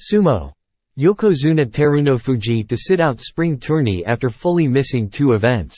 Sumo. Yokozuna Terunofuji to sit out spring tourney after fully missing two events.